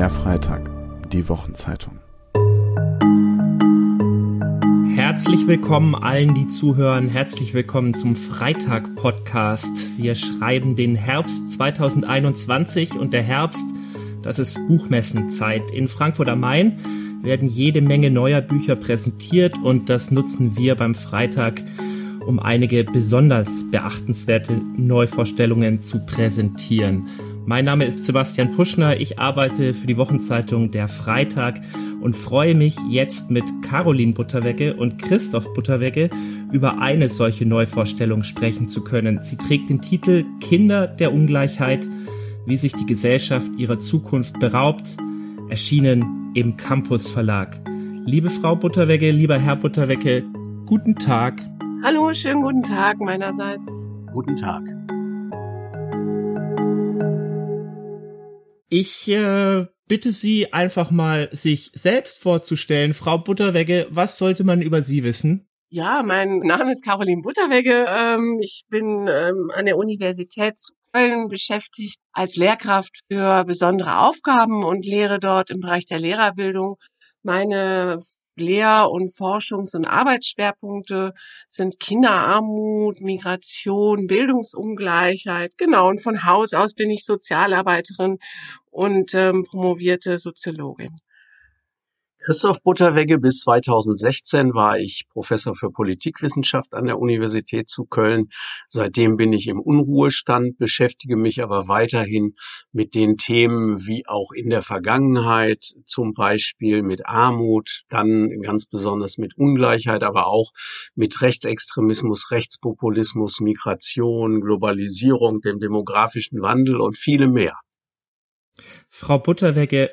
Der Freitag, die Wochenzeitung. Herzlich willkommen allen, die zuhören. Herzlich willkommen zum Freitag-Podcast. Wir schreiben den Herbst 2021 und der Herbst, das ist Buchmessenzeit. In Frankfurt am Main werden jede Menge neuer Bücher präsentiert und das nutzen wir beim Freitag um einige besonders beachtenswerte Neuvorstellungen zu präsentieren. Mein Name ist Sebastian Puschner, ich arbeite für die Wochenzeitung Der Freitag und freue mich jetzt mit Caroline Butterwecke und Christoph Butterwecke über eine solche Neuvorstellung sprechen zu können. Sie trägt den Titel Kinder der Ungleichheit, wie sich die Gesellschaft ihrer Zukunft beraubt, erschienen im Campus Verlag. Liebe Frau Butterwecke, lieber Herr Butterwecke, guten Tag. Hallo, schönen guten Tag meinerseits. Guten Tag. Ich äh, bitte Sie einfach mal, sich selbst vorzustellen. Frau Butterwegge, was sollte man über Sie wissen? Ja, mein Name ist Caroline Butterwegge. Ähm, ich bin ähm, an der Universität zu Köln beschäftigt als Lehrkraft für besondere Aufgaben und lehre dort im Bereich der Lehrerbildung. Meine Lehr- und Forschungs- und Arbeitsschwerpunkte sind Kinderarmut, Migration, Bildungsungleichheit. Genau, und von Haus aus bin ich Sozialarbeiterin und ähm, promovierte Soziologin. Christoph Butterwegge. Bis 2016 war ich Professor für Politikwissenschaft an der Universität zu Köln. Seitdem bin ich im Unruhestand, beschäftige mich aber weiterhin mit den Themen wie auch in der Vergangenheit, zum Beispiel mit Armut, dann ganz besonders mit Ungleichheit, aber auch mit Rechtsextremismus, Rechtspopulismus, Migration, Globalisierung, dem demografischen Wandel und vielem mehr. Frau Butterwegge,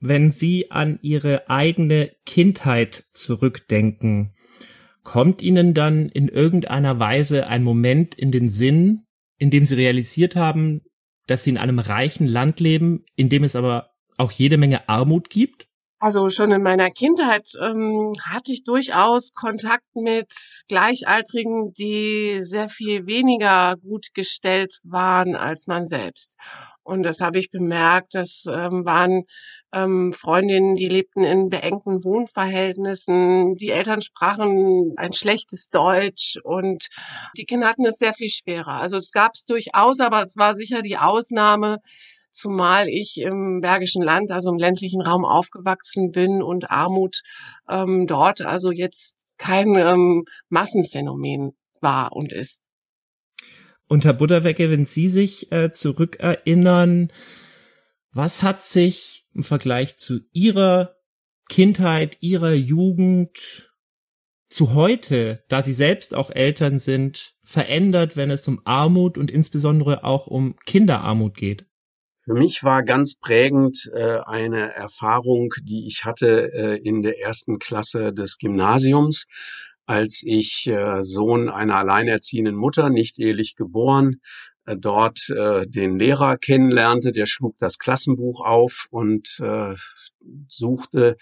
wenn Sie an Ihre eigene Kindheit zurückdenken, kommt Ihnen dann in irgendeiner Weise ein Moment in den Sinn, in dem Sie realisiert haben, dass Sie in einem reichen Land leben, in dem es aber auch jede Menge Armut gibt? Also schon in meiner Kindheit ähm, hatte ich durchaus Kontakt mit Gleichaltrigen, die sehr viel weniger gut gestellt waren als man selbst. Und das habe ich bemerkt. Das ähm, waren ähm, Freundinnen, die lebten in beengten Wohnverhältnissen. Die Eltern sprachen ein schlechtes Deutsch und die Kinder hatten es sehr viel schwerer. Also es gab es durchaus, aber es war sicher die Ausnahme, zumal ich im Bergischen Land, also im ländlichen Raum aufgewachsen bin und Armut ähm, dort also jetzt kein ähm, Massenphänomen war und ist. Und Herr Butterwecke, wenn Sie sich äh, zurückerinnern, was hat sich im Vergleich zu Ihrer Kindheit, Ihrer Jugend zu heute, da Sie selbst auch Eltern sind, verändert, wenn es um Armut und insbesondere auch um Kinderarmut geht? Für mich war ganz prägend äh, eine Erfahrung, die ich hatte äh, in der ersten Klasse des Gymnasiums als ich äh, Sohn einer alleinerziehenden Mutter, nicht ehelich geboren, dort äh, den Lehrer kennenlernte. Der schlug das Klassenbuch auf und äh, suchte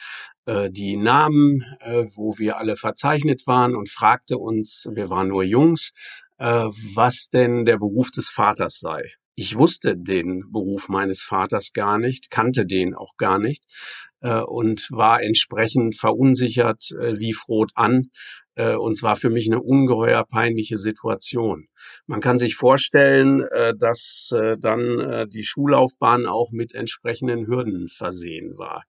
äh, die Namen, äh, wo wir alle verzeichnet waren und fragte uns, wir waren nur Jungs, äh, was denn der Beruf des Vaters sei. Ich wusste den Beruf meines Vaters gar nicht, kannte den auch gar nicht äh, und war entsprechend verunsichert, äh, lief rot an, äh, und zwar für mich eine ungeheuer peinliche Situation. Man kann sich vorstellen, äh, dass äh, dann die Schullaufbahn auch mit entsprechenden Hürden versehen war.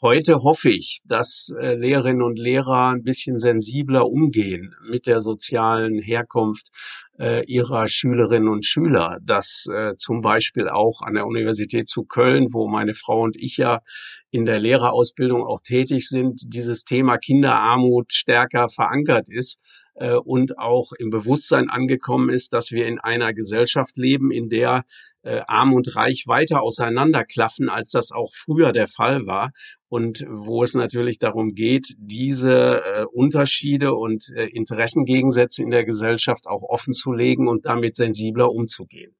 Heute hoffe ich, dass Lehrerinnen und Lehrer ein bisschen sensibler umgehen mit der sozialen Herkunft ihrer Schülerinnen und Schüler, dass zum Beispiel auch an der Universität zu Köln, wo meine Frau und ich ja in der Lehrerausbildung auch tätig sind, dieses Thema Kinderarmut stärker verankert ist äh, und auch im Bewusstsein angekommen ist, dass wir in einer Gesellschaft leben, in der äh, Arm und Reich weiter auseinanderklaffen, als das auch früher der Fall war und wo es natürlich darum geht, diese äh, Unterschiede und äh, Interessengegensätze in der Gesellschaft auch offen zu legen und damit sensibler umzugehen.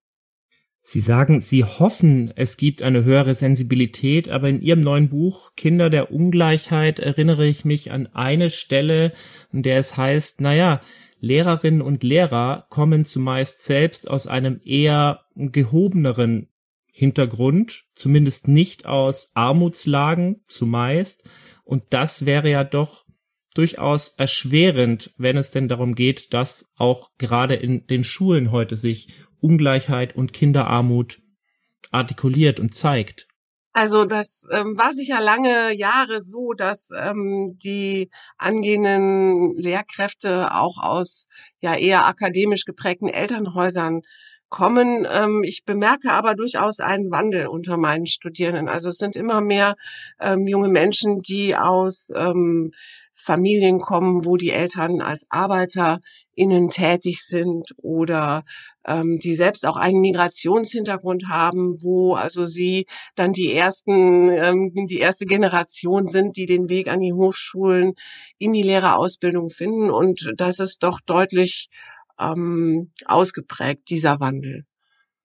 Sie sagen, Sie hoffen, es gibt eine höhere Sensibilität, aber in Ihrem neuen Buch Kinder der Ungleichheit erinnere ich mich an eine Stelle, in der es heißt, naja, Lehrerinnen und Lehrer kommen zumeist selbst aus einem eher gehobeneren Hintergrund, zumindest nicht aus Armutslagen zumeist. Und das wäre ja doch durchaus erschwerend, wenn es denn darum geht, dass auch gerade in den Schulen heute sich Ungleichheit und Kinderarmut artikuliert und zeigt. Also das ähm, war sicher lange Jahre so, dass ähm, die angehenden Lehrkräfte auch aus ja eher akademisch geprägten Elternhäusern kommen. Ähm, ich bemerke aber durchaus einen Wandel unter meinen Studierenden. Also es sind immer mehr ähm, junge Menschen, die aus ähm, Familien kommen, wo die Eltern als ArbeiterInnen tätig sind oder ähm, die selbst auch einen Migrationshintergrund haben, wo also sie dann die ersten, ähm, die erste Generation sind, die den Weg an die Hochschulen in die Lehrerausbildung finden. Und das ist doch deutlich ähm, ausgeprägt, dieser Wandel.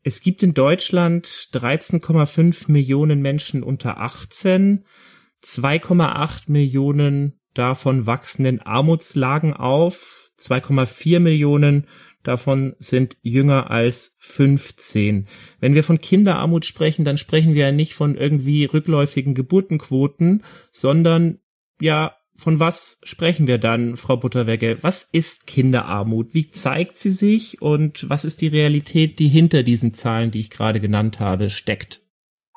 Es gibt in Deutschland 13,5 Millionen Menschen unter 18, 2,8 Millionen davon wachsen in Armutslagen auf. 2,4 Millionen davon sind jünger als 15. Wenn wir von Kinderarmut sprechen, dann sprechen wir ja nicht von irgendwie rückläufigen Geburtenquoten, sondern ja, von was sprechen wir dann, Frau Butterwegge? Was ist Kinderarmut? Wie zeigt sie sich und was ist die Realität, die hinter diesen Zahlen, die ich gerade genannt habe, steckt?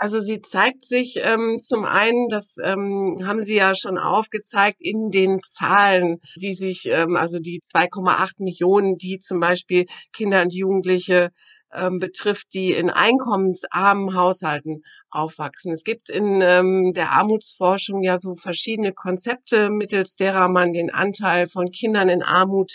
Also sie zeigt sich ähm, zum einen, das ähm, haben Sie ja schon aufgezeigt, in den Zahlen, die sich, ähm, also die 2,8 Millionen, die zum Beispiel Kinder und Jugendliche ähm, betrifft, die in einkommensarmen Haushalten aufwachsen. Es gibt in ähm, der Armutsforschung ja so verschiedene Konzepte, mittels derer man den Anteil von Kindern in Armut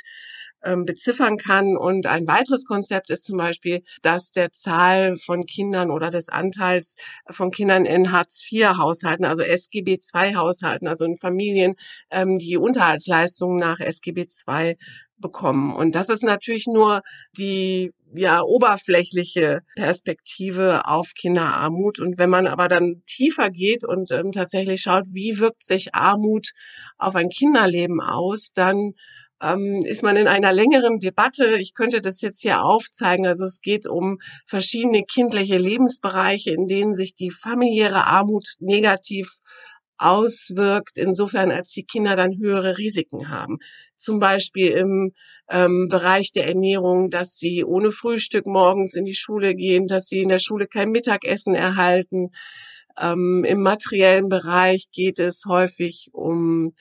beziffern kann. Und ein weiteres Konzept ist zum Beispiel, dass der Zahl von Kindern oder des Anteils von Kindern in Hartz-IV-Haushalten, also SGB-II-Haushalten, also in Familien, ähm, die Unterhaltsleistungen nach SGB II bekommen. Und das ist natürlich nur die ja oberflächliche Perspektive auf Kinderarmut. Und wenn man aber dann tiefer geht und ähm, tatsächlich schaut, wie wirkt sich Armut auf ein Kinderleben aus, dann ähm, ist man in einer längeren Debatte. Ich könnte das jetzt hier aufzeigen. Also es geht um verschiedene kindliche Lebensbereiche, in denen sich die familiäre Armut negativ auswirkt, insofern als die Kinder dann höhere Risiken haben. Zum Beispiel im ähm, Bereich der Ernährung, dass sie ohne Frühstück morgens in die Schule gehen, dass sie in der Schule kein Mittagessen erhalten. Ähm, Im materiellen Bereich geht es häufig um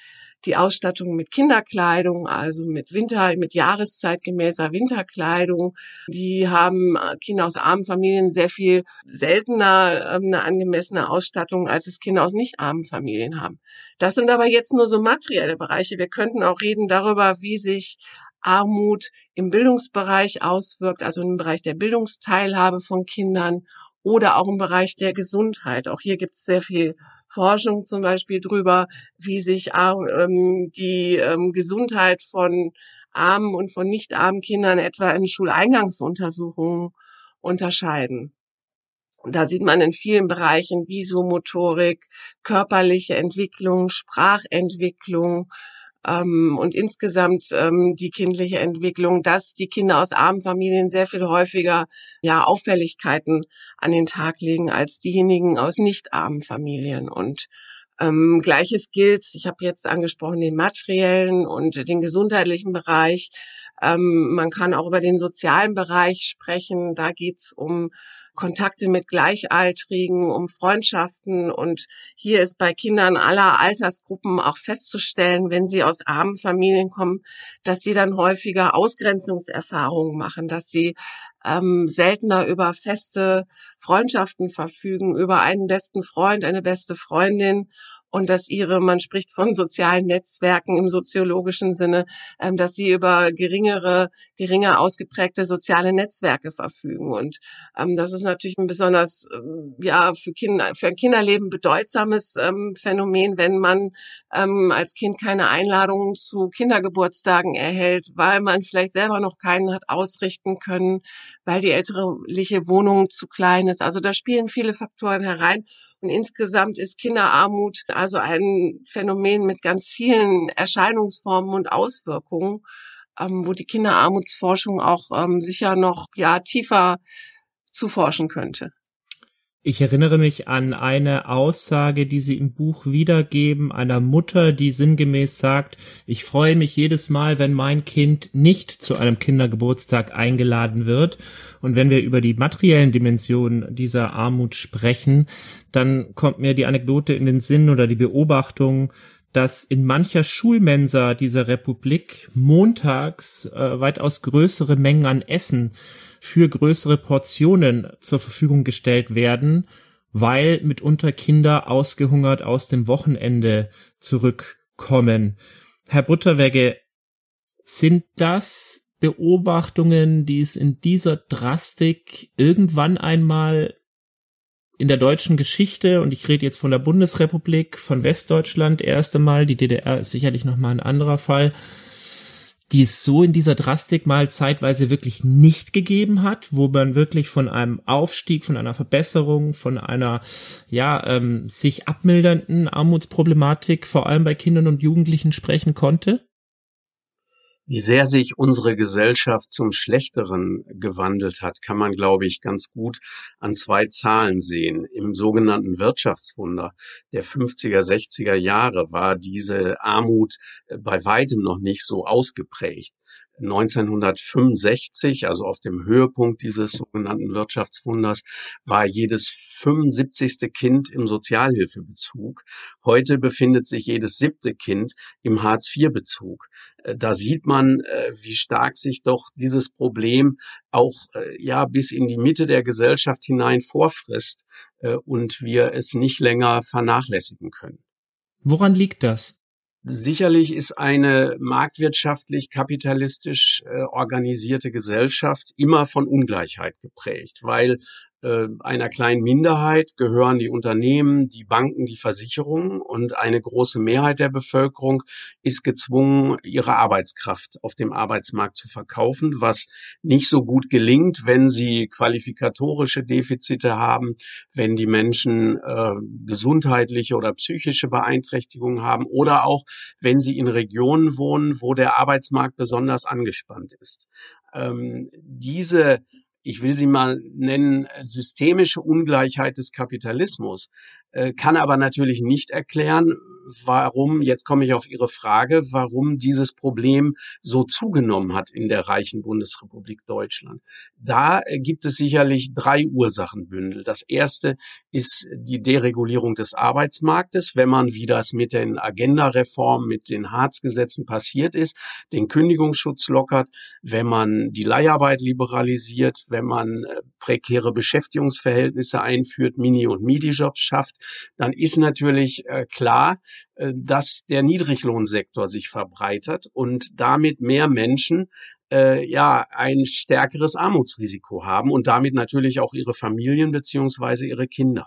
die Ausstattung mit Kinderkleidung, also mit Winter, mit jahreszeitgemäßer Winterkleidung. Die haben äh, Kinder aus armen Familien sehr viel seltener ähm, eine angemessene Ausstattung, als es Kinder aus nicht armen Familien haben. Das sind aber jetzt nur so materielle Bereiche. Wir könnten auch reden darüber, wie sich Armut im Bildungsbereich auswirkt, also im Bereich der Bildungsteilhabe von Kindern oder auch im Bereich der Gesundheit. Auch hier gibt es sehr viel Forschung zum Beispiel drüber, wie sich ähm, die ähm, Gesundheit von armen und von nicht armen Kindern etwa in Schuleingangsuntersuchungen unterscheiden. Und da sieht man in vielen Bereichen Visomotorik, körperliche Entwicklung, Sprachentwicklung, ähm, und insgesamt ähm, die kindliche Entwicklung, dass die Kinder aus armen Familien sehr viel häufiger ja Auffälligkeiten an den Tag legen als diejenigen aus nicht armen Familien und ähm, Gleiches gilt, ich habe jetzt angesprochen, den materiellen und den gesundheitlichen Bereich. Ähm, man kann auch über den sozialen Bereich sprechen. Da geht's um Kontakte mit Gleichaltrigen, um Freundschaften. Und hier ist bei Kindern aller Altersgruppen auch festzustellen, wenn sie aus armen Familien kommen, dass sie dann häufiger Ausgrenzungserfahrungen machen, dass sie ähm, seltener über feste Freundschaften verfügen, über einen besten Freund, eine beste Freundin und dass ihre, man spricht von sozialen Netzwerken im soziologischen Sinne, ähm, dass sie über geringere, geringer ausgeprägte soziale Netzwerke verfügen. Und ähm, das ist natürlich ein besonders, ähm, ja, für Kinder, für ein Kinderleben bedeutsames ähm, Phänomen, wenn man ähm, als Kind keine Einladungen zu Kindergeburtstagen erhält, weil man vielleicht selber noch keinen hat ausrichten können, weil die älterliche Wohnung zu klein ist. Also da spielen viele Faktoren herein. Und insgesamt ist Kinderarmut also ein Phänomen mit ganz vielen Erscheinungsformen und Auswirkungen, ähm, wo die Kinderarmutsforschung auch ähm, sicher noch ja tiefer zu forschen könnte. Ich erinnere mich an eine Aussage, die Sie im Buch wiedergeben, einer Mutter, die sinngemäß sagt, ich freue mich jedes Mal, wenn mein Kind nicht zu einem Kindergeburtstag eingeladen wird. Und wenn wir über die materiellen Dimensionen dieser Armut sprechen, dann kommt mir die Anekdote in den Sinn oder die Beobachtung, dass in mancher Schulmensa dieser Republik montags äh, weitaus größere Mengen an Essen für größere Portionen zur Verfügung gestellt werden, weil mitunter Kinder ausgehungert aus dem Wochenende zurückkommen. Herr Butterwegge, sind das Beobachtungen, die es in dieser Drastik irgendwann einmal in der deutschen Geschichte, und ich rede jetzt von der Bundesrepublik, von Westdeutschland erst einmal, die DDR ist sicherlich nochmal ein anderer Fall, die es so in dieser Drastik mal zeitweise wirklich nicht gegeben hat, wo man wirklich von einem Aufstieg, von einer Verbesserung, von einer ja ähm, sich abmildernden Armutsproblematik vor allem bei Kindern und Jugendlichen sprechen konnte? Wie sehr sich unsere Gesellschaft zum Schlechteren gewandelt hat, kann man, glaube ich, ganz gut an zwei Zahlen sehen. Im sogenannten Wirtschaftswunder der 50er, 60er Jahre war diese Armut äh, bei weitem noch nicht so ausgeprägt. 1965, also auf dem Höhepunkt dieses sogenannten Wirtschaftswunders, war jedes 75. Kind im Sozialhilfebezug. Heute befindet sich jedes siebte Kind im Hartz-IV-Bezug. Äh, da sieht man, äh, wie stark sich doch dieses Problem auch äh, ja bis in die Mitte der Gesellschaft hinein vorfrisst und wir es nicht länger vernachlässigen können. Woran liegt das? Sicherlich ist eine marktwirtschaftlich kapitalistisch äh, organisierte Gesellschaft immer von Ungleichheit geprägt, weil einer kleinen Minderheit gehören die Unternehmen, die Banken, die Versicherungen und eine große Mehrheit der Bevölkerung ist gezwungen, ihre Arbeitskraft auf dem Arbeitsmarkt zu verkaufen, was nicht so gut gelingt, wenn sie qualifikatorische Defizite haben, wenn die Menschen äh, gesundheitliche oder psychische Beeinträchtigungen haben oder auch wenn sie in Regionen wohnen, wo der Arbeitsmarkt besonders angespannt ist. Ähm, diese ich will sie mal nennen, systemische Ungleichheit des Kapitalismus, äh, kann aber natürlich nicht erklären, warum, jetzt komme ich auf Ihre Frage, warum dieses Problem so zugenommen hat in der reichen Bundesrepublik Deutschland. Da äh, gibt es sicherlich drei Ursachenbündel. Das erste ist die Deregulierung des Arbeitsmarktes, wenn man, wie das mit den Agenda-Reformen, mit den Harz-Gesetzen passiert ist, den Kündigungsschutz lockert, wenn man die Leiharbeit liberalisiert, wenn man äh, prekäre Beschäftigungsverhältnisse einführt, Mini- und Midi-Jobs schafft, dann ist natürlich äh, klar, dass der Niedriglohnsektor sich verbreitert und damit mehr Menschen äh, ja ein stärkeres Armutsrisiko haben und damit natürlich auch ihre Familien beziehungsweise ihre Kinder.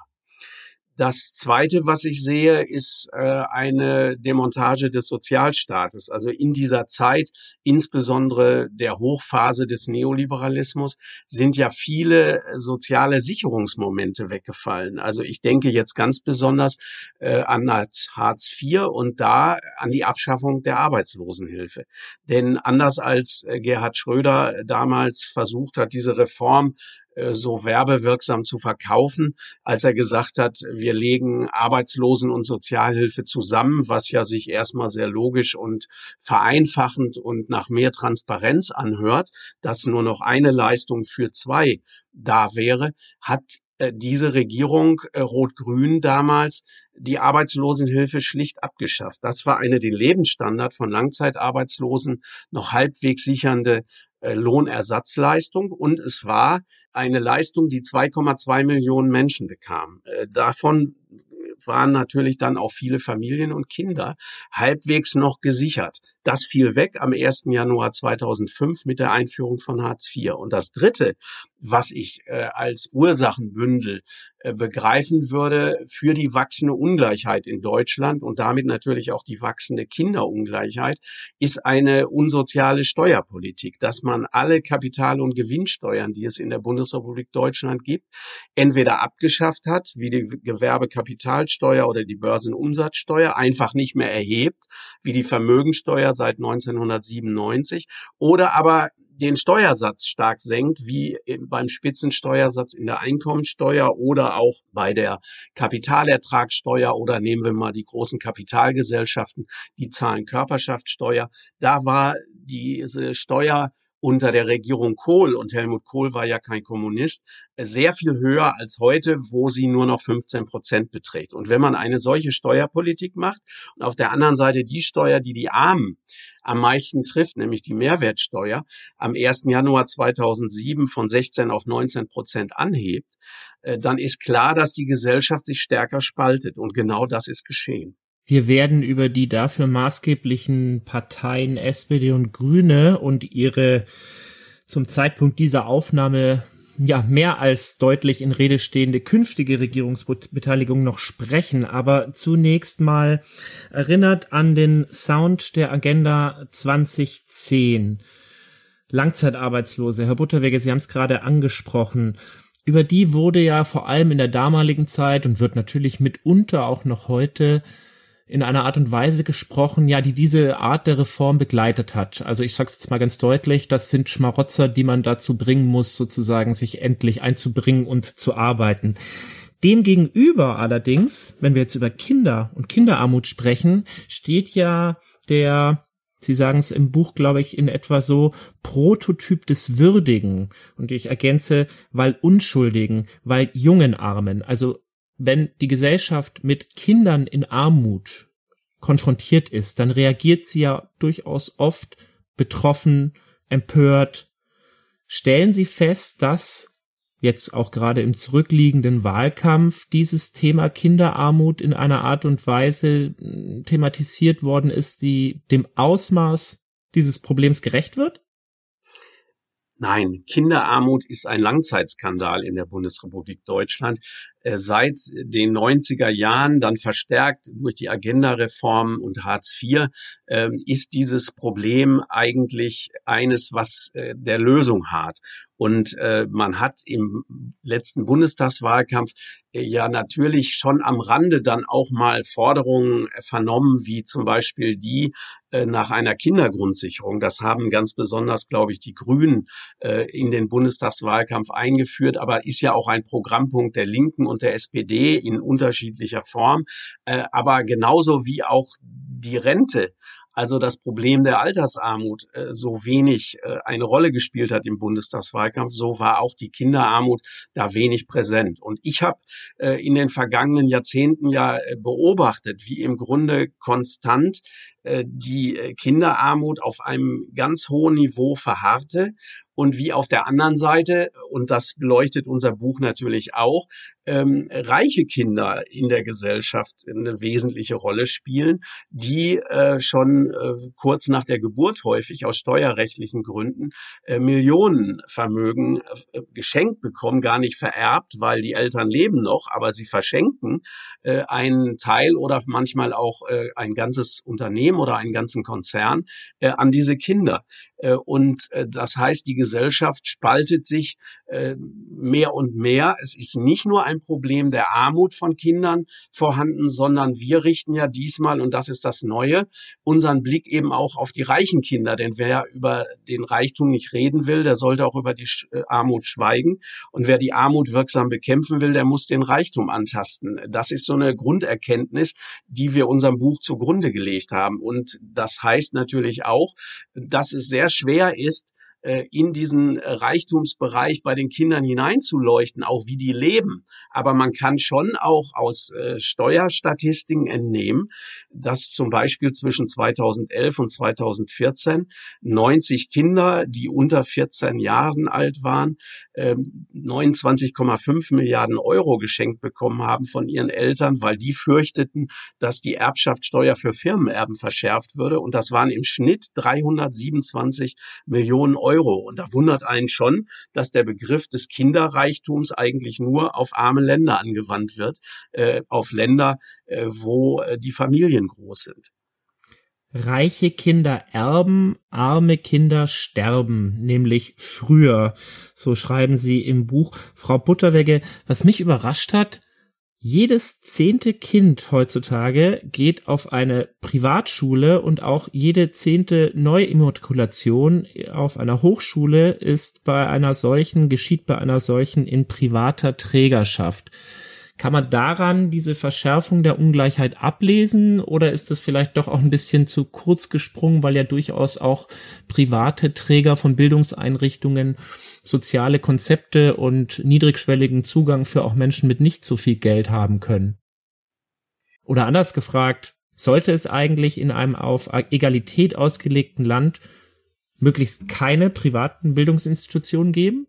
Das Zweite, was ich sehe, ist äh, eine Demontage des Sozialstaates. Also in dieser Zeit, insbesondere der Hochphase des Neoliberalismus, sind ja viele soziale Sicherungsmomente weggefallen. Also ich denke jetzt ganz besonders äh, an Hartz IV und da an die Abschaffung der Arbeitslosenhilfe. Denn anders als äh, Gerhard Schröder damals versucht hat, diese Reform so werbewirksam zu verkaufen, als er gesagt hat, wir legen Arbeitslosen und Sozialhilfe zusammen, was ja sich erstmal sehr logisch und vereinfachend und nach mehr Transparenz anhört, dass nur noch eine Leistung für zwei da wäre, hat äh, diese Regierung äh, Rot-Grün damals die Arbeitslosenhilfe schlicht abgeschafft. Das war eine den Lebensstandard von Langzeitarbeitslosen noch halbwegs sichernde Lohnersatzleistung und es war eine Leistung, die 2,2 Millionen Menschen bekamen. Äh, davon waren natürlich dann auch viele Familien und Kinder halbwegs noch gesichert. Das fiel weg am 1. Januar 2005 mit der Einführung von Hartz IV. Und das Dritte, was ich äh, als Ursachenbündel äh, begreifen würde für die wachsende Ungleichheit in Deutschland und damit natürlich auch die wachsende Kinderungleichheit, ist eine unsoziale Steuerpolitik, dass man alle Kapital- und Gewinnsteuern, die es in der Bundesrepublik Deutschland gibt, entweder abgeschafft hat, wie die Gewerbekapitalsteuer oder die Börsenumsatzsteuer, einfach nicht mehr erhebt, wie die Vermögensteuer seit 1997, oder aber den Steuersatz stark senkt, wie beim Spitzensteuersatz in der Einkommensteuer oder auch bei der Kapitalertragssteuer oder nehmen wir mal die großen Kapitalgesellschaften, die zahlen Körperschaftssteuer. Da war diese Steuer unter der Regierung Kohl, und Helmut Kohl war ja kein Kommunist, sehr viel höher als heute, wo sie nur noch 15 Prozent beträgt. Und wenn man eine solche Steuerpolitik macht und auf der anderen Seite die Steuer, die die Armen am meisten trifft, nämlich die Mehrwertsteuer, am 1. Januar 2007 von 16 auf 19 Prozent anhebt, äh, dann ist klar, dass die Gesellschaft sich stärker spaltet. Und genau das ist geschehen. Wir werden über die dafür maßgeblichen Parteien SPD und Grüne und ihre zum Zeitpunkt dieser Aufnahme ja mehr als deutlich in Rede stehende künftige Regierungsbeteiligung noch sprechen, aber zunächst mal erinnert an den Sound der Agenda 2010. Langzeitarbeitslose, Herr Butterwege, Sie haben es gerade angesprochen. Über die wurde ja vor allem in der damaligen Zeit und wird natürlich mitunter auch noch heute in einer Art und Weise gesprochen, ja, die diese Art der Reform begleitet hat. Also ich sag's jetzt mal ganz deutlich, das sind Schmarotzer, die man dazu bringen muss, sozusagen sich endlich einzubringen und zu arbeiten. Demgegenüber allerdings, wenn wir jetzt über Kinder und Kinderarmut sprechen, steht ja der Sie sagen es im Buch, glaube ich, in etwa so Prototyp des Würdigen. Und ich ergänze, weil Unschuldigen, weil jungen Armen. Also wenn die Gesellschaft mit Kindern in Armut konfrontiert ist, dann reagiert sie ja durchaus oft betroffen, empört. Stellen Sie fest, dass jetzt auch gerade im zurückliegenden Wahlkampf dieses Thema Kinderarmut in einer Art und Weise hm, thematisiert worden ist, die dem Ausmaß dieses Problems gerecht wird? Nein, Kinderarmut ist ein Langzeitskandal in der Bundesrepublik Deutschland. Äh, seit den 90er Jahren, dann verstärkt durch die Agenda-Reform und Hartz IV, ähm, ist dieses Problem eigentlich eines, was äh, der Lösung hat. Und äh, man hat im letzten Bundestagswahlkampf ja natürlich schon am Rande dann auch mal Forderungen vernommen, wie zum Beispiel die nach einer Kindergrundsicherung. Das haben ganz besonders, glaube ich, die Grünen in den Bundestagswahlkampf eingeführt, aber ist ja auch ein Programmpunkt der Linken und der SPD in unterschiedlicher Form, äh, aber genauso wie auch die Rente also das Problem der Altersarmut äh, so wenig äh, eine Rolle gespielt hat im Bundestagswahlkampf, so war auch die Kinderarmut da wenig präsent. Und ich habe äh, in den vergangenen Jahrzehnten ja äh, beobachtet, wie im Grunde konstant äh, die äh, Kinderarmut auf einem ganz hohen Niveau verharrte und wie auf der anderen Seite, und das beleuchtet unser Buch natürlich auch, ähm, reiche Kinder in der Gesellschaft eine wesentliche Rolle spielen, die äh, schon äh, kurz nach der Geburt häufig aus steuerrechtlichen Gründen äh, Millionenvermögen äh, geschenkt bekommen, gar nicht vererbt, weil die Eltern leben noch, aber sie verschenken äh, einen Teil oder manchmal auch äh, ein ganzes Unternehmen oder einen ganzen Konzern äh, an diese Kinder. Äh, und äh, das heißt, die Gesellschaft spaltet sich mehr und mehr. Es ist nicht nur ein Problem der Armut von Kindern vorhanden, sondern wir richten ja diesmal, und das ist das Neue, unseren Blick eben auch auf die reichen Kinder. Denn wer über den Reichtum nicht reden will, der sollte auch über die Armut schweigen. Und wer die Armut wirksam bekämpfen will, der muss den Reichtum antasten. Das ist so eine Grunderkenntnis, die wir unserem Buch zugrunde gelegt haben. Und das heißt natürlich auch, dass es sehr schwer ist, äh, in diesen äh, Reichtumsbereich bei den Kindern hineinzuleuchten, auch wie die leben. Aber man kann schon auch aus äh, Steuerstatistiken entnehmen, dass zum Beispiel zwischen 2011 und 2014 90 Kinder, die unter 14 Jahren alt waren, 29,5 ähm, Milliarden Euro geschenkt bekommen haben von ihren Eltern, weil die fürchteten, dass die Erbschaftssteuer für Firmenerben verschärft würde. Und das waren im Schnitt 327 Millionen Euro Euro. Und da wundert einen schon, dass der Begriff des Kinderreichtums eigentlich nur auf arme Länder angewandt wird, äh, auf Länder, äh, wo äh, die Familien groß sind. Reiche Kinder erben, arme Kinder sterben, nämlich früher. So schreiben sie im Buch. Frau Butterwegge, was mich überrascht hat, jedes zehnte Kind heutzutage geht auf eine Privatschule und auch jede zehnte Neuimmatrikulation auf einer Hochschule ist bei einer solchen, geschieht bei einer solchen in privater Trägerschaft. Kann man daran diese Verschärfung der Ungleichheit ablesen oder ist das vielleicht doch auch ein bisschen zu kurz gesprungen, weil ja durchaus auch private Träger von Bildungseinrichtungen soziale Konzepte und niedrigschwelligen Zugang für auch Menschen mit nicht so viel Geld haben können. Oder anders gefragt, sollte es eigentlich in einem auf Egalität ausgelegten Land möglichst keine privaten Bildungsinstitutionen geben?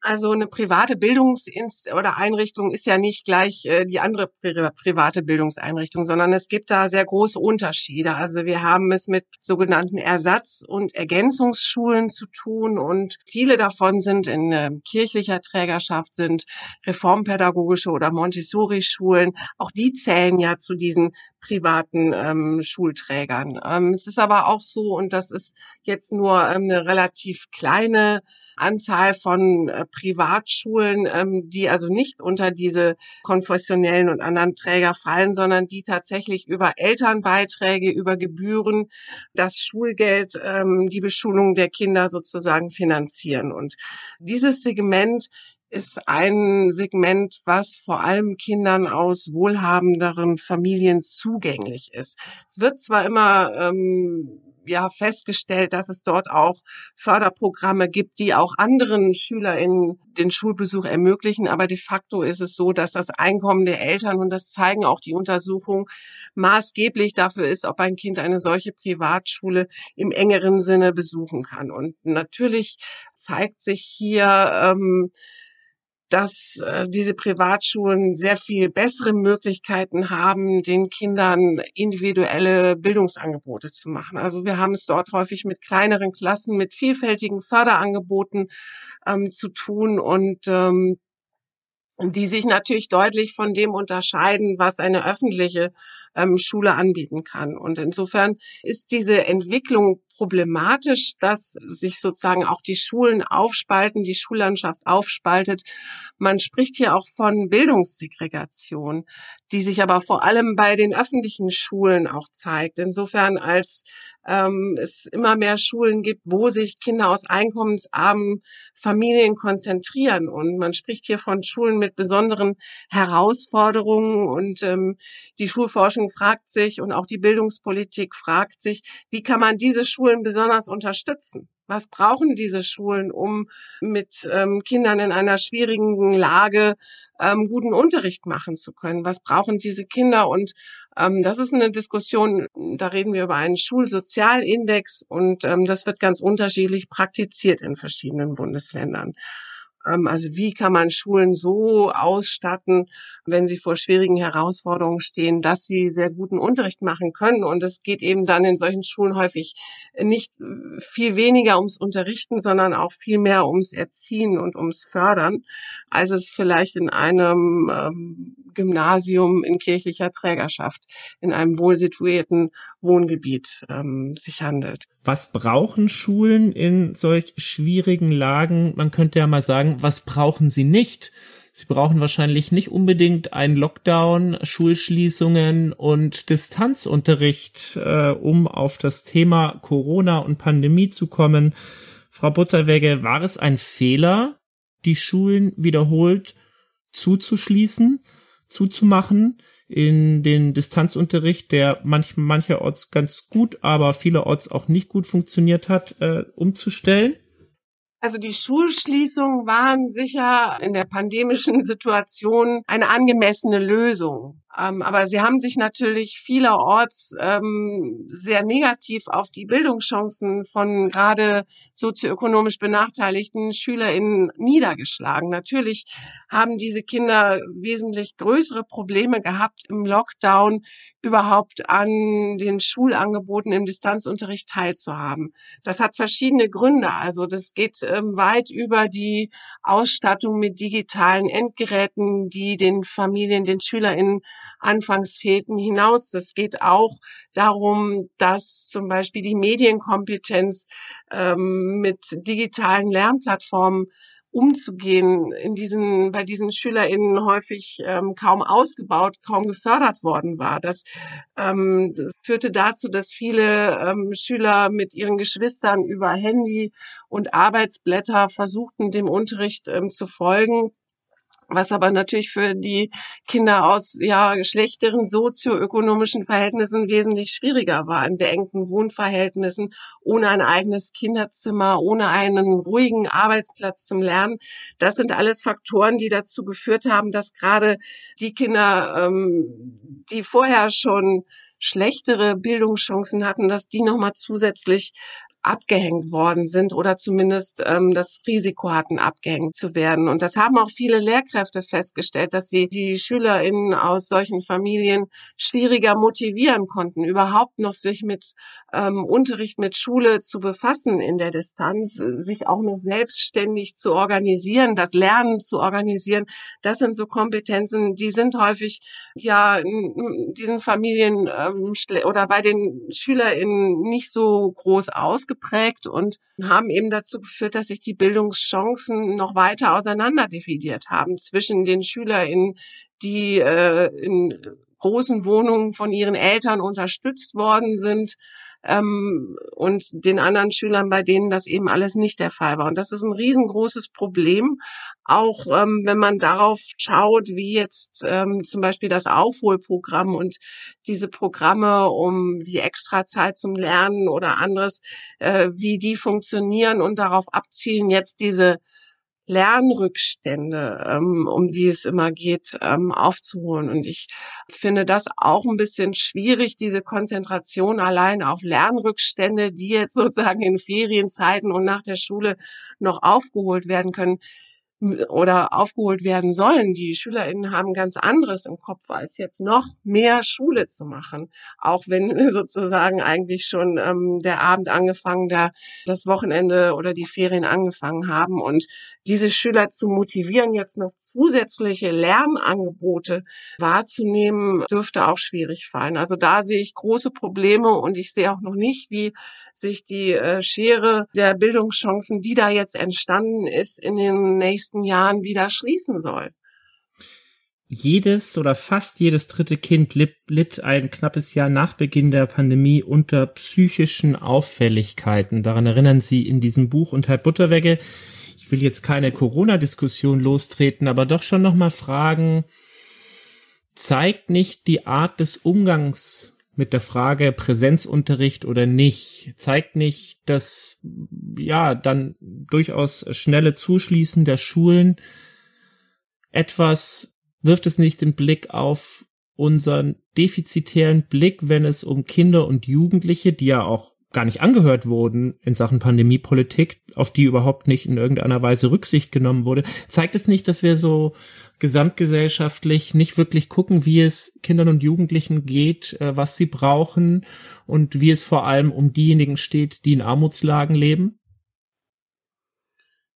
Also eine private Bildungsinst oder Einrichtung ist ja nicht gleich äh, die andere pri private Bildungseinrichtung, sondern es gibt da sehr große Unterschiede. Also wir haben es mit sogenannten Ersatz- und Ergänzungsschulen zu tun und viele davon sind in äh, kirchlicher Trägerschaft, sind reformpädagogische oder Montessori-Schulen. Auch die zählen ja zu diesen privaten ähm, Schulträgern. Ähm, es ist aber auch so, und das ist jetzt nur ähm, eine relativ kleine Anzahl von äh, Privatschulen, ähm, die also nicht unter diese konfessionellen und anderen Träger fallen, sondern die tatsächlich über Elternbeiträge, über Gebühren das Schulgeld, ähm, die Beschulung der Kinder sozusagen finanzieren. Und dieses Segment ist ein Segment, was vor allem Kindern aus wohlhabenderen Familien zugänglich ist. Es wird zwar immer ähm, ja festgestellt, dass es dort auch Förderprogramme gibt, die auch anderen SchülerInnen den Schulbesuch ermöglichen, aber de facto ist es so, dass das Einkommen der Eltern und das zeigen auch die Untersuchungen maßgeblich dafür ist, ob ein Kind eine solche Privatschule im engeren Sinne besuchen kann. Und natürlich zeigt sich hier ähm, dass äh, diese Privatschulen sehr viel bessere Möglichkeiten haben, den Kindern individuelle Bildungsangebote zu machen. Also wir haben es dort häufig mit kleineren Klassen, mit vielfältigen Förderangeboten ähm, zu tun und ähm, die sich natürlich deutlich von dem unterscheiden, was eine öffentliche ähm, Schule anbieten kann. Und insofern ist diese Entwicklung problematisch, dass sich sozusagen auch die Schulen aufspalten, die Schullandschaft aufspaltet. Man spricht hier auch von Bildungssegregation, die sich aber vor allem bei den öffentlichen Schulen auch zeigt. Insofern als ähm, es immer mehr Schulen gibt, wo sich Kinder aus einkommensarmen Familien konzentrieren. Und man spricht hier von Schulen mit besonderen Herausforderungen. Und ähm, die Schulforschung fragt sich und auch die Bildungspolitik fragt sich, wie kann man diese Schulen besonders unterstützen? Was brauchen diese Schulen, um mit ähm, Kindern in einer schwierigen Lage ähm, guten Unterricht machen zu können? Was brauchen diese Kinder? Und ähm, das ist eine Diskussion, da reden wir über einen Schulsozialindex und ähm, das wird ganz unterschiedlich praktiziert in verschiedenen Bundesländern. Ähm, also wie kann man Schulen so ausstatten, wenn sie vor schwierigen Herausforderungen stehen, dass sie sehr guten Unterricht machen können. Und es geht eben dann in solchen Schulen häufig nicht viel weniger ums Unterrichten, sondern auch viel mehr ums Erziehen und ums Fördern, als es vielleicht in einem ähm, Gymnasium in kirchlicher Trägerschaft, in einem wohlsituierten Wohngebiet ähm, sich handelt. Was brauchen Schulen in solch schwierigen Lagen? Man könnte ja mal sagen, was brauchen sie nicht? Sie brauchen wahrscheinlich nicht unbedingt einen Lockdown, Schulschließungen und Distanzunterricht, äh, um auf das Thema Corona und Pandemie zu kommen. Frau Butterwegge, war es ein Fehler, die Schulen wiederholt zuzuschließen, zuzumachen, in den Distanzunterricht, der manch, mancherorts ganz gut, aber vielerorts auch nicht gut funktioniert hat, äh, umzustellen? Also die Schulschließungen waren sicher in der pandemischen Situation eine angemessene Lösung. Ähm, aber sie haben sich natürlich vielerorts ähm, sehr negativ auf die Bildungschancen von gerade sozioökonomisch benachteiligten SchülerInnen niedergeschlagen. Natürlich haben diese Kinder wesentlich größere Probleme gehabt im Lockdown überhaupt an den Schulangeboten im Distanzunterricht teilzuhaben. Das hat verschiedene Gründe. Also das geht ähm, weit über die Ausstattung mit digitalen Endgeräten, die den Familien, den SchülerInnen anfangs fehlten, hinaus. Es geht auch darum, dass zum Beispiel die Medienkompetenz ähm, mit digitalen Lernplattformen umzugehen, in diesen, bei diesen SchülerInnen häufig ähm, kaum ausgebaut, kaum gefördert worden war. Das, ähm, das führte dazu, dass viele ähm, Schüler mit ihren Geschwistern über Handy und Arbeitsblätter versuchten, dem Unterricht ähm, zu folgen was aber natürlich für die Kinder aus ja schlechteren sozioökonomischen Verhältnissen wesentlich schwieriger war, in beengten Wohnverhältnissen, ohne ein eigenes Kinderzimmer, ohne einen ruhigen Arbeitsplatz zum Lernen. Das sind alles Faktoren, die dazu geführt haben, dass gerade die Kinder, ähm, die vorher schon schlechtere Bildungschancen hatten, dass die nochmal zusätzlich abgehängt worden sind oder zumindest ähm, das Risiko hatten, abgehängt zu werden. Und das haben auch viele Lehrkräfte festgestellt, dass sie die SchülerInnen aus solchen Familien schwieriger motivieren konnten, überhaupt noch sich mit ähm, Unterricht, mit Schule zu befassen in der Distanz, sich auch noch selbstständig zu organisieren, das Lernen zu organisieren. Das sind so Kompetenzen, die sind häufig ja diesen Familien ähm, oder bei den SchülerInnen nicht so groß aus ausgeprägt und haben eben dazu geführt, dass sich die Bildungschancen noch weiter auseinanderdividiert haben zwischen den SchülerInnen, die äh, in großen Wohnungen von ihren Eltern unterstützt worden sind, ähm, und den anderen Schülern, bei denen das eben alles nicht der Fall war. Und das ist ein riesengroßes Problem, auch ähm, wenn man darauf schaut, wie jetzt ähm, zum Beispiel das Aufholprogramm und diese Programme um die Extrazeit zum Lernen oder anderes, äh, wie die funktionieren und darauf abzielen, jetzt diese Lernrückstände, ähm, um die es immer geht, ähm, aufzuholen. Und ich finde das auch ein bisschen schwierig, diese Konzentration allein auf Lernrückstände, die jetzt sozusagen in Ferienzeiten und nach der Schule noch aufgeholt werden können oder aufgeholt werden sollen. Die SchülerInnen haben ganz anderes im Kopf, als jetzt noch mehr Schule zu machen. Auch wenn sozusagen eigentlich schon ähm, der Abend angefangen, da das Wochenende oder die Ferien angefangen haben. Und diese Schüler zu motivieren, jetzt noch zusätzliche Lernangebote wahrzunehmen, dürfte auch schwierig fallen. Also da sehe ich große Probleme und ich sehe auch noch nicht, wie sich die äh, Schere der Bildungschancen, die da jetzt entstanden ist, in den nächsten Jahren wieder schließen soll jedes oder fast jedes dritte Kind litt ein knappes Jahr nach Beginn der Pandemie unter psychischen Auffälligkeiten. Daran erinnern Sie in diesem Buch. Und Herr Butterwegge, ich will jetzt keine Corona-Diskussion lostreten, aber doch schon nochmal fragen, zeigt nicht die Art des Umgangs mit der Frage Präsenzunterricht oder nicht, zeigt nicht das, ja, dann durchaus schnelle Zuschließen der Schulen etwas, wirft es nicht den Blick auf unseren defizitären Blick, wenn es um Kinder und Jugendliche, die ja auch gar nicht angehört wurden in Sachen Pandemiepolitik, auf die überhaupt nicht in irgendeiner Weise Rücksicht genommen wurde, zeigt es nicht, dass wir so gesamtgesellschaftlich nicht wirklich gucken, wie es Kindern und Jugendlichen geht, äh, was sie brauchen und wie es vor allem um diejenigen steht, die in Armutslagen leben?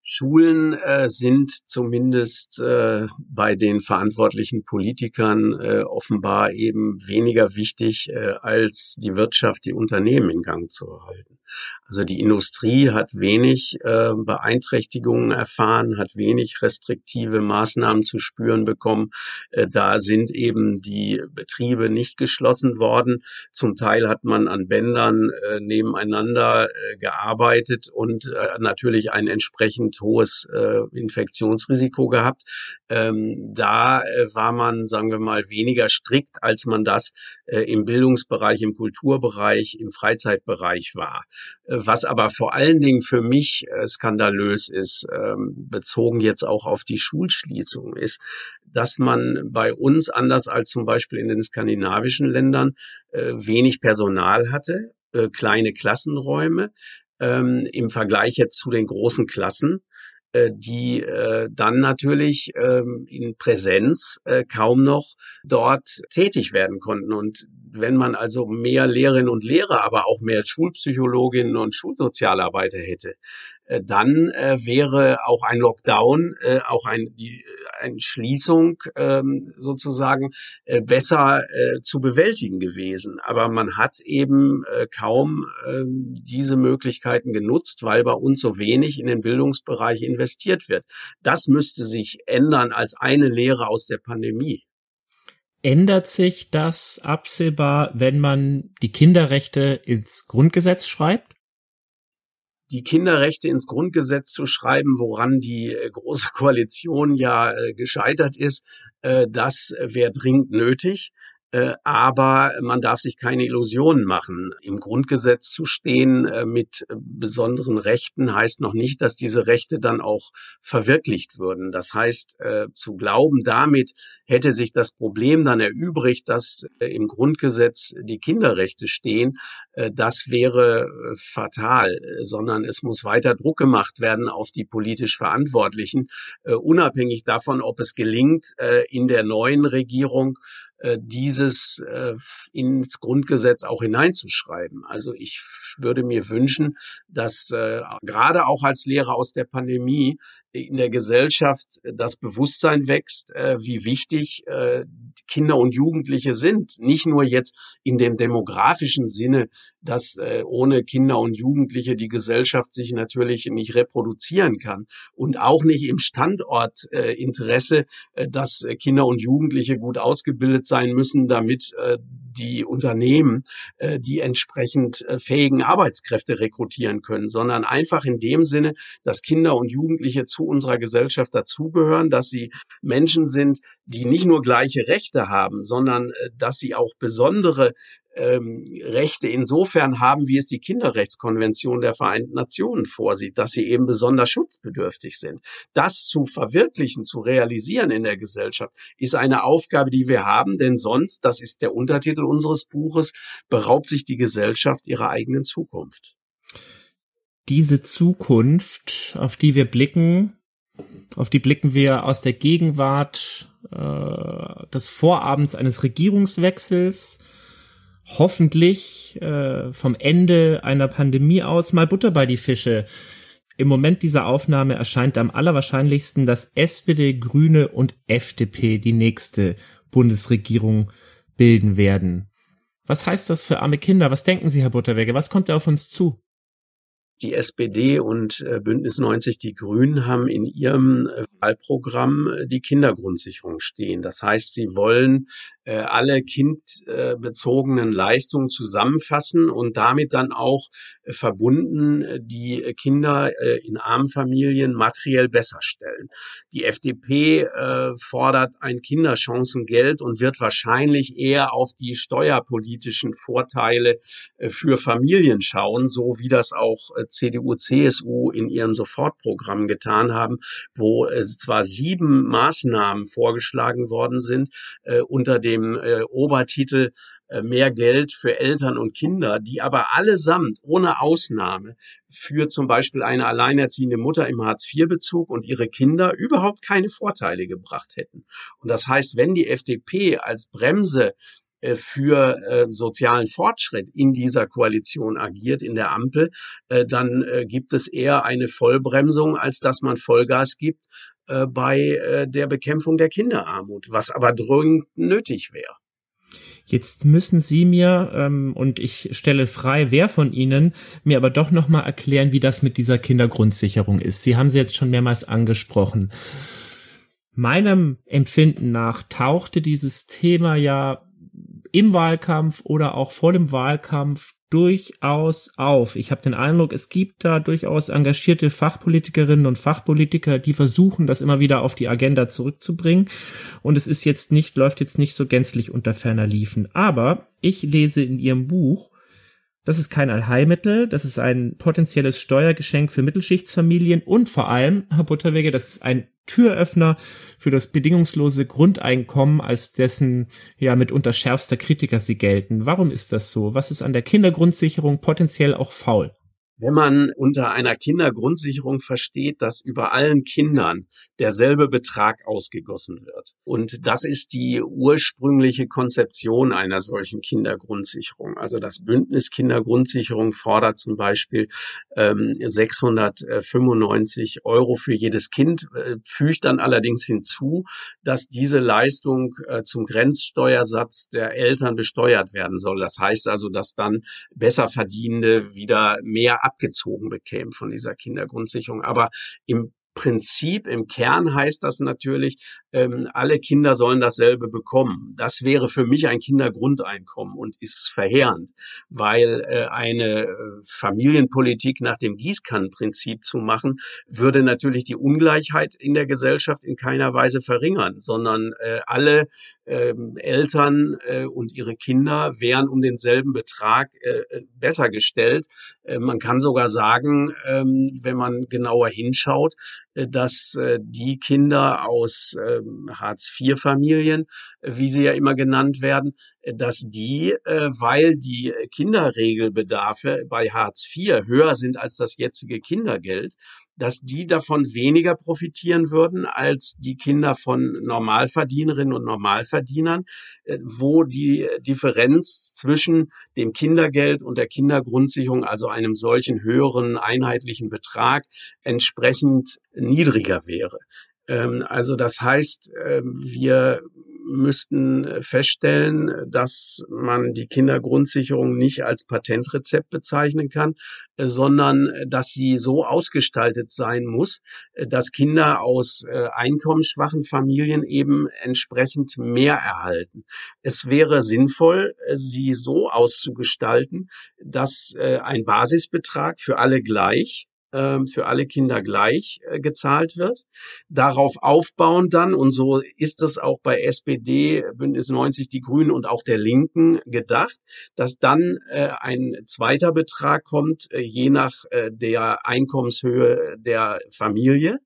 Schulen äh, sind zumindest äh, bei den verantwortlichen Politikern äh, offenbar eben weniger wichtig, äh, als die Wirtschaft, die Unternehmen in Gang zu halten. Also die Industrie hat wenig äh, Beeinträchtigungen erfahren, hat wenig restriktive Maßnahmen zu spüren bekommen. Äh, da sind eben die Betriebe nicht geschlossen worden. Zum Teil hat man an Bändern äh, nebeneinander äh, gearbeitet und äh, natürlich ein entsprechend hohes äh, Infektionsrisiko gehabt. Ähm, da äh, war man, sagen wir mal, weniger strikt, als man das im Bildungsbereich, im Kulturbereich, im Freizeitbereich war. Äh, was aber vor allen Dingen für mich äh, skandalös ist, ähm, bezogen jetzt auch auf die Schulschließung, ist, dass man bei uns anders als zum Beispiel in den skandinavischen Ländern äh, wenig Personal hatte, kleine Klassenräume ähm, im Vergleich jetzt zu den großen Klassen die äh, dann natürlich ähm, in Präsenz äh, kaum noch dort tätig werden konnten. Und wenn man also mehr Lehrerinnen und Lehrer, aber auch mehr Schulpsychologinnen und Schulsozialarbeiter hätte, äh, dann äh, wäre auch ein Lockdown, äh, auch ein, die eine Schließung ähm, sozusagen äh, besser äh, zu bewältigen gewesen. Aber man hat eben äh, kaum äh, diese Möglichkeiten genutzt, weil bei uns so wenig in den Bildungsbereich investiert wird. Das müsste sich ändern als eine Lehre aus der Pandemie. Ändert sich das absehbar, wenn man die Kinderrechte ins Grundgesetz schreibt? Die Kinderrechte ins Grundgesetz zu schreiben, woran die äh, Große Koalition ja äh, gescheitert ist, äh, das wäre dringend nötig. Äh, aber man darf sich keine Illusionen machen. Im Grundgesetz zu stehen äh, mit besonderen Rechten heißt noch nicht, dass diese Rechte dann auch verwirklicht würden. Das heißt, äh, zu glauben, damit hätte sich das Problem dann erübrigt, dass im Grundgesetz die Kinderrechte stehen, das wäre fatal, sondern es muss weiter Druck gemacht werden auf die politisch Verantwortlichen, unabhängig davon, ob es gelingt, in der neuen Regierung dieses äh, ins Grundgesetz auch hineinzuschreiben. Also ich würde mir wünschen, dass äh, gerade auch als Lehrer aus der Pandemie in der Gesellschaft das Bewusstsein wächst, äh, wie wichtig äh, Kinder und Jugendliche sind. Nicht nur jetzt in dem demografischen Sinne, dass äh, ohne Kinder und Jugendliche die Gesellschaft sich natürlich nicht reproduzieren kann und auch nicht im Standortinteresse, dass Kinder und Jugendliche gut ausgebildet sein müssen, damit die Unternehmen die entsprechend fähigen Arbeitskräfte rekrutieren können, sondern einfach in dem Sinne, dass Kinder und Jugendliche zu unserer Gesellschaft dazugehören, dass sie Menschen sind, die nicht nur gleiche Rechte haben, sondern äh, dass sie auch besondere ähm, Rechte insofern haben, wie es die Kinderrechtskonvention der Vereinten Nationen vorsieht, dass sie eben besonders schutzbedürftig sind. Das zu verwirklichen, zu realisieren in der Gesellschaft, ist eine Aufgabe, die wir haben, denn sonst, das ist der Untertitel unseres Buches, beraubt sich die Gesellschaft ihrer eigenen Zukunft. Diese Zukunft, auf die wir blicken, auf die blicken wir aus der Gegenwart äh, des Vorabends eines Regierungswechsels, hoffentlich äh, vom Ende einer Pandemie aus mal Butter bei die Fische. Im Moment dieser Aufnahme erscheint am allerwahrscheinlichsten, dass SPD, Grüne und FDP die nächste Bundesregierung bilden werden. Was heißt das für arme Kinder? Was denken Sie, Herr Butterwege? Was kommt da auf uns zu? Die SPD und äh, Bündnis 90 Die Grünen haben in ihrem äh, Wahlprogramm äh, die Kindergrundsicherung stehen. Das heißt, sie wollen alle kindbezogenen Leistungen zusammenfassen und damit dann auch verbunden die Kinder in armen Familien materiell besser stellen. Die FDP fordert ein Kinderchancengeld und wird wahrscheinlich eher auf die steuerpolitischen Vorteile für Familien schauen, so wie das auch CDU, CSU in ihrem Sofortprogramm getan haben, wo äh, zwar sieben Maßnahmen vorgeschlagen worden sind äh, unter dem äh, Obertitel äh, mehr Geld für Eltern und Kinder, die aber allesamt ohne Ausnahme für zum Beispiel eine alleinerziehende Mutter im Hartz-IV-Bezug und ihre Kinder überhaupt keine Vorteile gebracht hätten. Und das heißt, wenn die FDP als Bremse für äh, sozialen Fortschritt in dieser Koalition agiert, in der Ampel, äh, dann äh, gibt es eher eine Vollbremsung, als dass man Vollgas gibt äh, bei äh, der Bekämpfung der Kinderarmut, was aber dringend nötig wäre. Jetzt müssen Sie mir, ähm, und ich stelle frei, wer von Ihnen, mir aber doch nochmal erklären, wie das mit dieser Kindergrundsicherung ist. Sie haben sie jetzt schon mehrmals angesprochen. Meinem Empfinden nach tauchte dieses Thema ja im Wahlkampf oder auch vor dem Wahlkampf durchaus auf. Ich habe den Eindruck, es gibt da durchaus engagierte Fachpolitikerinnen und Fachpolitiker, die versuchen, das immer wieder auf die Agenda zurückzubringen. Und es ist jetzt nicht, läuft jetzt nicht so gänzlich unter ferner Liefen. Aber ich lese in ihrem Buch, das ist kein Allheilmittel, das ist ein potenzielles Steuergeschenk für Mittelschichtsfamilien und vor allem, Herr Butterwege, das ist ein Türöffner für das bedingungslose Grundeinkommen, als dessen ja mitunter schärfster Kritiker sie gelten. Warum ist das so? Was ist an der Kindergrundsicherung potenziell auch faul? Wenn man unter einer Kindergrundsicherung versteht, dass über allen Kindern derselbe Betrag ausgegossen wird. Und das ist die ursprüngliche Konzeption einer solchen Kindergrundsicherung. Also das Bündnis Kindergrundsicherung fordert zum Beispiel ähm, 695 Euro für jedes Kind, äh, fügt dann allerdings hinzu, dass diese Leistung äh, zum Grenzsteuersatz der Eltern besteuert werden soll. Das heißt also, dass dann besser verdienende wieder mehr abgezogen bekämen von dieser Kindergrundsicherung. Aber im Prinzip, im Kern heißt das natürlich, ähm, alle Kinder sollen dasselbe bekommen. Das wäre für mich ein Kindergrundeinkommen und ist verheerend, weil äh, eine äh, Familienpolitik nach dem Gießkannenprinzip zu machen, würde natürlich die Ungleichheit in der Gesellschaft in keiner Weise verringern, sondern äh, alle ähm, Eltern äh, und ihre Kinder wären um denselben Betrag äh, äh besser gestellt. Äh, man kann sogar sagen, ähm, wenn man genauer hinschaut, dass äh, die Kinder aus ähm, Hartz-IV-Familien, wie sie ja immer genannt werden, dass die, weil die Kinderregelbedarfe bei Hartz IV höher sind als das jetzige Kindergeld, dass die davon weniger profitieren würden als die Kinder von Normalverdienerinnen und Normalverdienern, äh, wo die Differenz zwischen dem Kindergeld und der Kindergrundsicherung, also einem solchen höheren einheitlichen Betrag, entsprechend niedriger wäre. Ähm, also das heißt, ähm, wir müssten äh, feststellen, dass man die Kindergrundsicherung nicht als Patentrezept bezeichnen kann, äh, sondern äh, dass sie so ausgestaltet sein muss, dass Kinder aus einkommensschwachen Familien eben entsprechend mehr erhalten. Es wäre sinnvoll, sie so auszugestalten, dass ein Basisbetrag für alle gleich für alle Kinder gleich äh, gezahlt wird. Darauf aufbauen dann, und so ist es auch bei SPD, Bündnis 90, die Grünen und auch der Linken gedacht, dass dann äh, ein zweiter Betrag kommt, äh, je nach der Einkommenshöhe der Familie.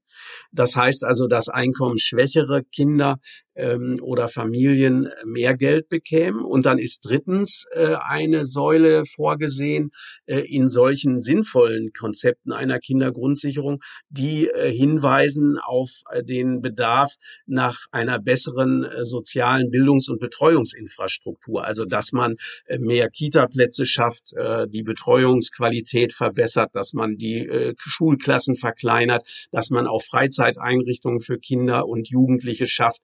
Das heißt also, dass einkommensschwächere Kinder ähm, oder Familien mehr Geld bekämen. Und dann ist drittens äh, eine Säule vorgesehen äh, in solchen sinnvollen Konzepten einer Kindergrundsicherung, die äh, hinweisen auf äh, den Bedarf nach einer besseren äh, sozialen Bildungs- und Betreuungsinfrastruktur. Also dass man äh, mehr Kita-Plätze schafft, die Betreuungsqualität verbessert, dass man die Schulklassen verkleinert, dass man auch Freizeiteinrichtungen für Kinder und Jugendliche schafft,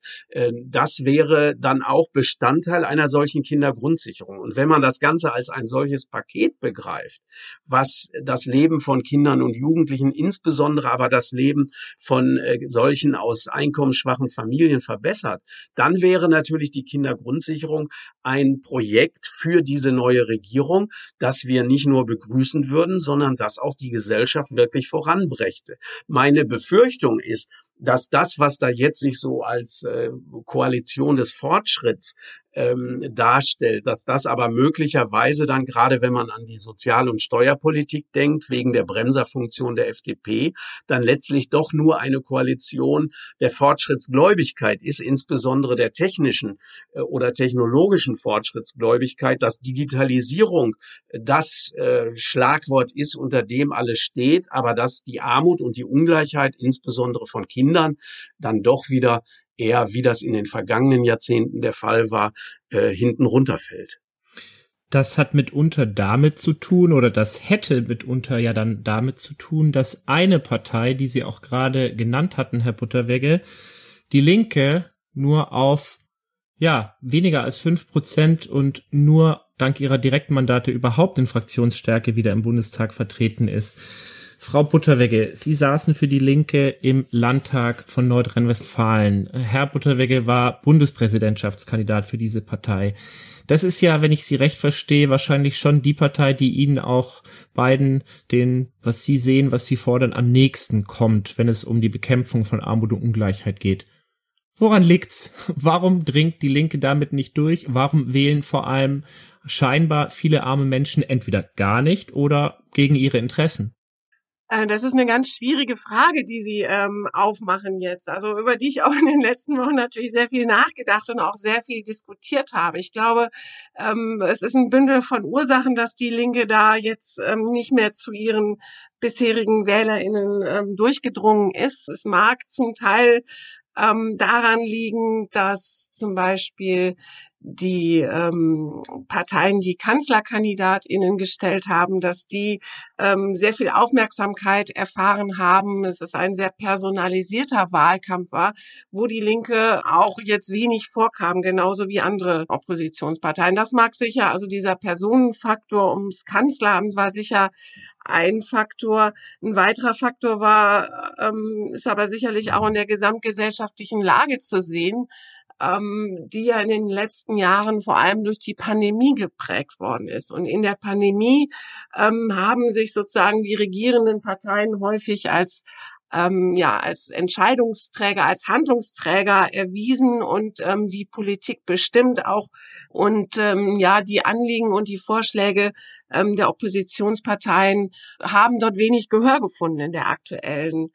das wäre dann auch Bestandteil einer solchen Kindergrundsicherung. Und wenn man das Ganze als ein solches Paket begreift, was das Leben von Kindern und Jugendlichen, insbesondere aber das Leben von äh, solchen aus einkommensschwachen Familien verbessert, dann wäre natürlich die Kindergrundsicherung ein Projekt für diese neue Regierung, das wir nicht nur begrüßen würden, sondern das auch die Gesellschaft wirklich voranbrächte. Meine Befürchtung ist, dass das, was da jetzt sich so als äh, Koalition des Fortschritts ähm, darstellt, dass das aber möglicherweise dann gerade, wenn man an die Sozial- und Steuerpolitik denkt, wegen der Bremserfunktion der FDP, dann letztlich doch nur eine Koalition der Fortschrittsgläubigkeit ist, insbesondere der technischen äh, oder technologischen Fortschrittsgläubigkeit, dass Digitalisierung das äh, Schlagwort ist, unter dem alles steht, aber dass die Armut und die Ungleichheit, insbesondere von Kindern, dann doch wieder eher, wie das in den vergangenen Jahrzehnten der Fall war, äh, hinten runterfällt. Das hat mitunter damit zu tun oder das hätte mitunter ja dann damit zu tun, dass eine Partei, die Sie auch gerade genannt hatten, Herr Butterwegge, die Linke nur auf ja, weniger als fünf Prozent und nur dank ihrer Direktmandate überhaupt in Fraktionsstärke wieder im Bundestag vertreten ist. Frau Butterwegge, Sie saßen für die Linke im Landtag von Nordrhein-Westfalen. Herr Butterwegge war Bundespräsidentschaftskandidat für diese Partei. Das ist ja, wenn ich Sie recht verstehe, wahrscheinlich schon die Partei, die Ihnen auch beiden den, was Sie sehen, was Sie fordern, am nächsten kommt, wenn es um die Bekämpfung von Armut und Ungleichheit geht. Woran liegt's? Warum dringt die Linke damit nicht durch? Warum wählen vor allem scheinbar viele arme Menschen entweder gar nicht oder gegen ihre Interessen? Äh, das ist eine ganz schwierige Frage, die Sie ähm, aufmachen jetzt. Also über die ich auch in den letzten Wochen natürlich sehr viel nachgedacht und auch sehr viel diskutiert habe. Ich glaube, ähm, es ist ein Bündel von Ursachen, dass die Linke da jetzt ähm, nicht mehr zu ihren bisherigen WählerInnen ähm, durchgedrungen ist. Es mag zum Teil ähm, daran liegen, dass zum Beispiel die ähm, Parteien, die KanzlerkandidatInnen gestellt haben, dass die ähm, sehr viel Aufmerksamkeit erfahren haben. Es ist ein sehr personalisierter Wahlkampf war, wo die Linke auch jetzt wenig vorkam, genauso wie andere Oppositionsparteien. Das mag sicher, also dieser Personenfaktor ums Kanzleramt war sicher ein Faktor. Ein weiterer Faktor war, ähm, ist aber sicherlich auch in der gesamtgesellschaftlichen Lage zu sehen, ähm, die ja in den letzten Jahren vor allem durch die Pandemie geprägt worden ist. Und in der Pandemie ähm, haben sich sozusagen die regierenden Parteien häufig als ähm, ja als Entscheidungsträger, als Handlungsträger erwiesen und ähm, die Politik bestimmt auch und ähm, ja die Anliegen und die Vorschläge ähm, der Oppositionsparteien haben dort wenig Gehör gefunden in der aktuellen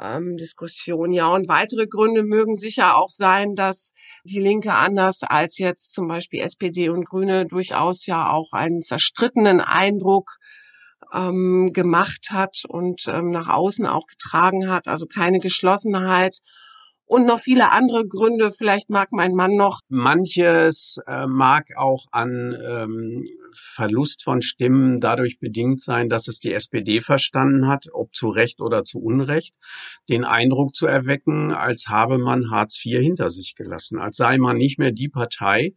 ähm, Diskussion. Ja, und weitere Gründe mögen sicher auch sein, dass die Linke anders als jetzt zum Beispiel SPD und Grüne durchaus ja auch einen zerstrittenen Eindruck ähm, gemacht hat und ähm, nach außen auch getragen hat. Also keine Geschlossenheit und noch viele andere Gründe. Vielleicht mag mein Mann noch. Manches äh, mag auch an ähm, Verlust von Stimmen dadurch bedingt sein, dass es die SPD verstanden hat, ob zu Recht oder zu Unrecht, den Eindruck zu erwecken, als habe man Hartz IV hinter sich gelassen, als sei man nicht mehr die Partei,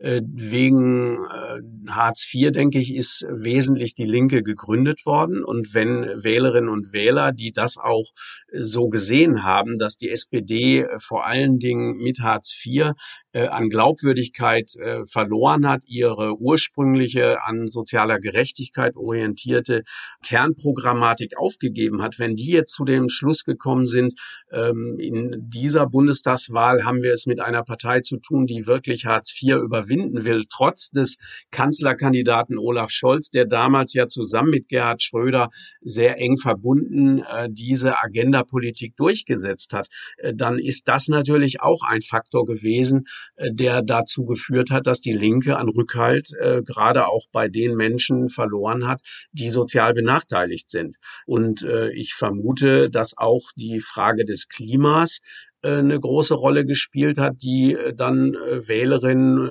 wegen äh, Hartz IV, denke ich, ist wesentlich die Linke gegründet worden. Und wenn Wählerinnen und Wähler, die das auch äh, so gesehen haben, dass die SPD vor allen Dingen mit Hartz IV an Glaubwürdigkeit verloren hat, ihre ursprüngliche an sozialer Gerechtigkeit orientierte Kernprogrammatik aufgegeben hat, wenn die jetzt zu dem Schluss gekommen sind, ähm, in dieser Bundestagswahl haben wir es mit einer Partei zu tun, die wirklich Hartz IV überwinden überwinden will, trotz des Kanzlerkandidaten Olaf Scholz, der damals ja zusammen mit Gerhard Schröder sehr eng verbunden äh, diese Agenda-Politik durchgesetzt hat, äh, dann ist das natürlich auch ein Faktor gewesen, äh, der dazu geführt hat, dass die Linke an Rückhalt gerade auch bei den Menschen verloren hat, die sozial benachteiligt sind. Und äh, ich vermute, dass auch die Frage des Klimas eine große Rolle gespielt hat, die äh, dann äh, Wählerinnen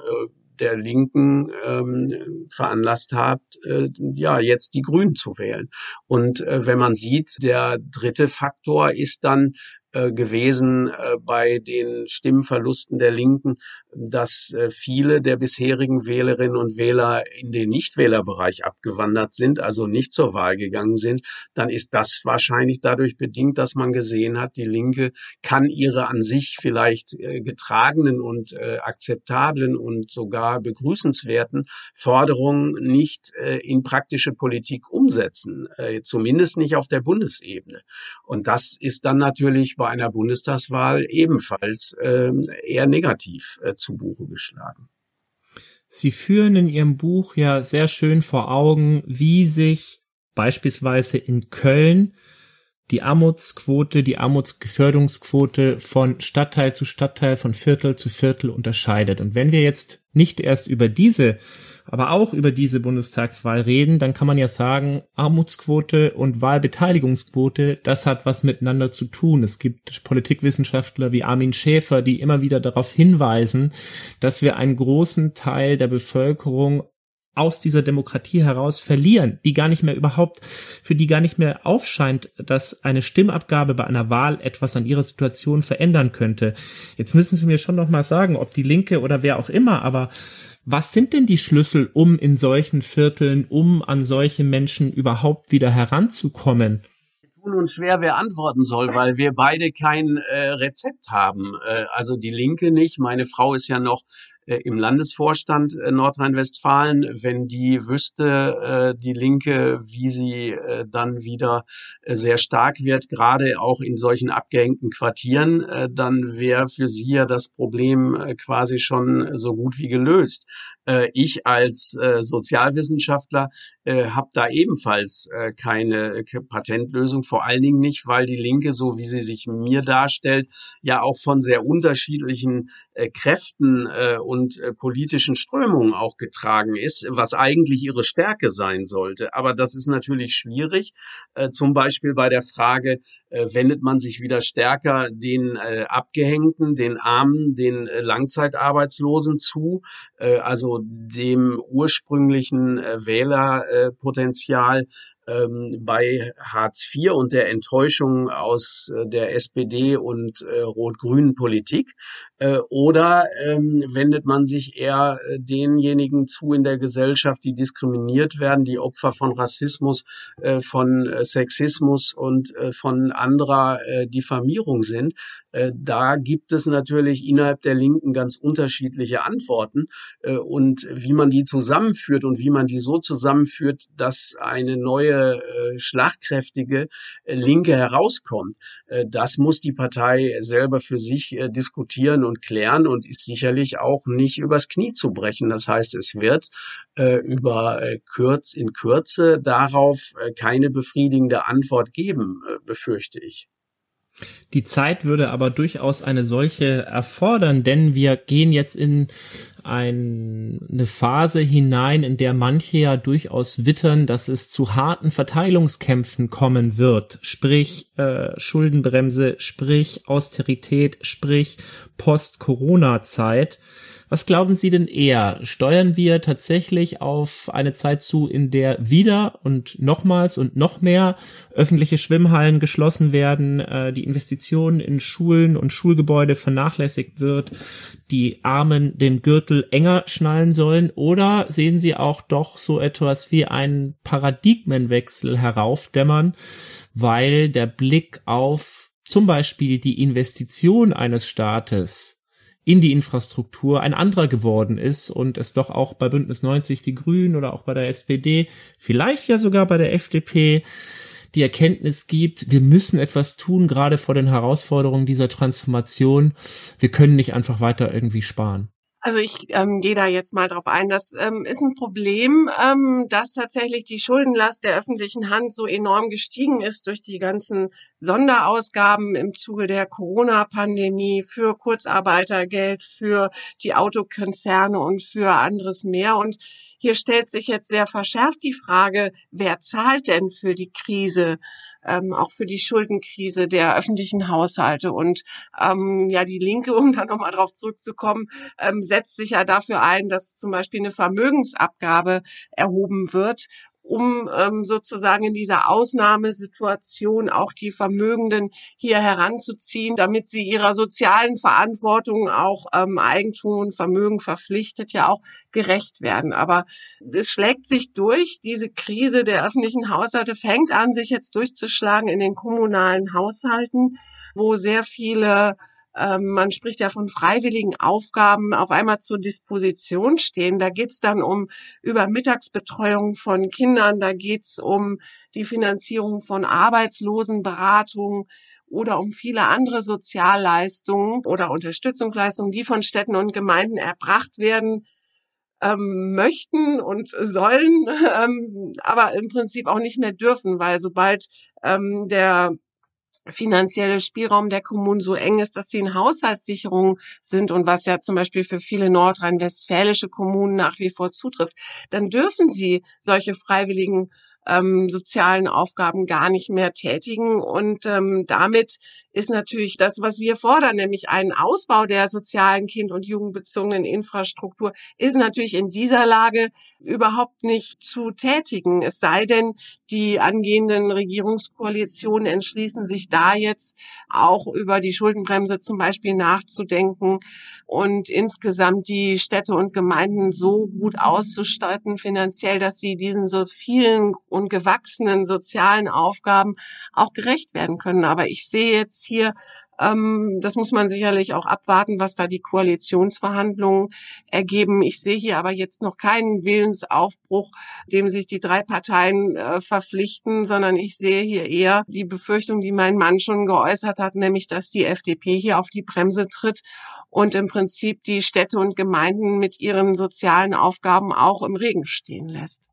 der Linken ähm, veranlasst hat, äh, ja, jetzt die Grünen zu wählen. Und äh, wenn man sieht, der dritte Faktor ist dann äh, gewesen äh, bei den Stimmverlusten der Linken, dass äh, viele der bisherigen Wählerinnen und Wähler in den Nichtwählerbereich abgewandert sind, also nicht zur Wahl gegangen sind, dann ist das wahrscheinlich dadurch bedingt, dass man gesehen hat, die Linke kann ihre an sich vielleicht getragenen und akzeptablen und sogar begrüßenswerten Forderungen nicht in praktische Politik umsetzen, zumindest nicht auf der Bundesebene. Und das ist dann natürlich bei einer Bundestagswahl ebenfalls ähm, eher negativ äh, zu Buche geschlagen. Sie führen in Ihrem Buch ja sehr schön vor Augen, wie sich beispielsweise in Köln die Armutsquote, die Armutsgefährdungsquote von Stadtteil zu Stadtteil, von Viertel zu Viertel unterscheidet. Und wenn wir jetzt nicht erst über diese aber auch über diese Bundestagswahl reden, dann kann man ja sagen, Armutsquote und Wahlbeteiligungsquote, das hat was miteinander zu tun. Es gibt Politikwissenschaftler wie Armin Schäfer, die immer wieder darauf hinweisen, dass wir einen großen Teil der Bevölkerung aus dieser Demokratie heraus verlieren, die gar nicht mehr überhaupt, für die gar nicht mehr aufscheint, dass eine Stimmabgabe bei einer Wahl etwas an ihrer Situation verändern könnte. Jetzt müssen Sie mir schon noch mal sagen, ob die Linke oder wer auch immer, aber was sind denn die Schlüssel, um in solchen Vierteln, um an solche Menschen überhaupt wieder heranzukommen? tun uns schwer, wer antworten soll, weil wir beide kein äh, Rezept haben. Äh, also die Linke nicht. Meine Frau ist ja noch im Landesvorstand äh, Nordrhein-Westfalen. Wenn die wüsste, äh, die Linke, wie sie äh, dann wieder äh, sehr stark wird, gerade auch in solchen abgehängten Quartieren, äh, dann wäre für sie ja das Problem äh, quasi schon so gut wie gelöst. Äh, ich als äh, Sozialwissenschaftler äh, habe da ebenfalls äh, keine äh, Patentlösung, vor allen Dingen nicht, weil die Linke, so wie sie sich mir darstellt, ja auch von sehr unterschiedlichen äh, Kräften äh, und politischen Strömungen auch getragen ist, was eigentlich ihre Stärke sein sollte. Aber das ist natürlich schwierig, zum Beispiel bei der Frage, wendet man sich wieder stärker den Abgehängten, den Armen, den Langzeitarbeitslosen zu, also dem ursprünglichen äh, Wählerpotenzial ähm, bei Hartz IV und der Enttäuschung aus äh, der SPD und äh, rot-grünen Politik? Äh, oder ähm, wendet man sich eher äh, denjenigen zu in der Gesellschaft, die diskriminiert werden, die Opfer von Rassismus, äh, von äh, Sexismus und von anderer Diffamierung sind? Da gibt es natürlich innerhalb der Linken ganz unterschiedliche Antworten. Und wie man die zusammenführt und wie man die so zusammenführt, dass eine neue äh, schlagkräftige äh, Linke herauskommt. Äh, das muss die Partei selber für sich diskutieren und klären und ist sicherlich auch nicht übers Knie zu brechen. Das heißt, es wird über Kürz in Kürze darauf keine befriedigende Antwort geben, befürchte ich. Die Zeit würde aber durchaus eine solche erfordern, denn wir gehen jetzt in ein, eine Phase hinein, in der manche ja durchaus wittern, dass es zu harten Verteilungskämpfen kommen wird. Sprich äh, Schuldenbremse, sprich Austerität, sprich Post-Corona-Zeit. Was glauben Sie denn eher? Steuern wir tatsächlich auf eine Zeit zu, in der wieder und nochmals und noch mehr öffentliche Schwimmhallen geschlossen werden, äh, die Investitionen in Schulen und Schulgebäude vernachlässigt wird, die Armen den Gürtel enger schnallen sollen? Oder sehen Sie auch doch so etwas wie einen Paradigmenwechsel heraufdämmern, weil der Blick auf zum Beispiel die Investition eines Staates in die Infrastruktur ein anderer geworden ist und es doch auch bei Bündnis 90 die Grünen oder auch bei der SPD, vielleicht ja sogar bei der FDP die Erkenntnis gibt, wir müssen etwas tun, gerade vor den Herausforderungen dieser Transformation. Wir können nicht einfach weiter irgendwie sparen. Also ich ähm, gehe da jetzt mal drauf ein. Das ähm, ist ein Problem, ähm, dass tatsächlich die Schuldenlast der öffentlichen Hand so enorm gestiegen ist durch die ganzen Sonderausgaben im Zuge der Corona-Pandemie für Kurzarbeitergeld, für die Autokonzerne und für anderes mehr. Und hier stellt sich jetzt sehr verschärft die Frage, wer zahlt denn für die Krise? Ähm, auch für die Schuldenkrise der öffentlichen Haushalte. Und ähm, ja, die Linke, um da nochmal drauf zurückzukommen, ähm, setzt sich ja dafür ein, dass zum Beispiel eine Vermögensabgabe erhoben wird, um ähm, sozusagen in dieser Ausnahmesituation auch die Vermögenden hier heranzuziehen, damit sie ihrer sozialen Verantwortung auch ähm, Eigentum und Vermögen verpflichtet ja auch gerecht werden. Aber es schlägt sich durch. Diese Krise der öffentlichen Haushalte fängt an, sich jetzt durchzuschlagen in den kommunalen Haushalten, wo sehr viele ähm, man spricht ja von freiwilligen Aufgaben auf einmal zur Disposition stehen. Da geht's dann um Übermittagsbetreuung von Kindern, da geht's um die Finanzierung von Arbeitslosenberatung oder um viele andere Sozialleistungen oder Unterstützungsleistungen, die von Städten und Gemeinden erbracht werden ähm, möchten und sollen, ähm, aber im Prinzip auch nicht mehr dürfen, weil sobald ähm, der finanzielle Spielraum der Kommunen so eng ist, dass sie in Haushaltssicherung sind und was ja zum Beispiel für viele nordrhein-westfälische Kommunen nach wie vor zutrifft, dann dürfen sie solche freiwilligen ähm, sozialen Aufgaben gar nicht mehr tätigen. Und ähm, damit ist natürlich das, was wir fordern, nämlich einen Ausbau der sozialen Kind- und Jugendbezogenen Infrastruktur, ist natürlich in dieser Lage überhaupt nicht zu tätigen. Es sei denn, die angehenden Regierungskoalitionen entschließen sich da jetzt auch über die Schuldenbremse zum Beispiel nachzudenken und insgesamt die Städte und Gemeinden so gut auszustatten finanziell, dass sie diesen so vielen und gewachsenen sozialen Aufgaben auch gerecht werden können. Aber ich sehe jetzt hier Ähm, das muss man sicherlich auch abwarten, was da die Koalitionsverhandlungen ergeben. Ich sehe hier aber jetzt noch keinen Willensaufbruch, dem sich die drei Parteien äh, verpflichten, sondern ich sehe hier eher die Befürchtung, die mein Mann schon geäußert hat, nämlich, dass die FDP hier auf die Bremse tritt und im Prinzip die Städte und Gemeinden mit ihren sozialen Aufgaben auch im Regen stehen lässt.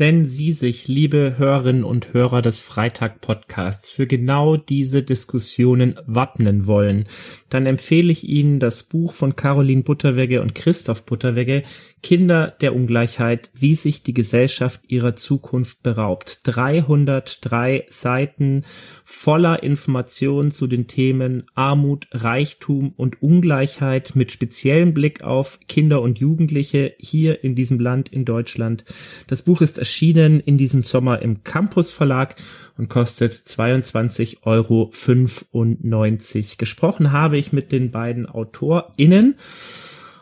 Wenn Sie sich, liebe Hörerinnen und Hörer des Freitag-Podcasts, für genau diese Diskussionen wappnen wollen, dann empfehle ich Ihnen das Buch von Caroline Butterwegge und Christoph Butterwegge, Kinder der Ungleichheit, wie sich die Gesellschaft ihrer Zukunft beraubt. 303 Seiten voller Informationen zu den Themen Armut, Reichtum und Ungleichheit mit speziellem Blick auf Kinder und Jugendliche hier in diesem Land in Deutschland. Das Buch ist erschienen in diesem Sommer im Campus Verlag und kostet 22,95 Euro. Gesprochen habe ich mit den beiden AutorInnen.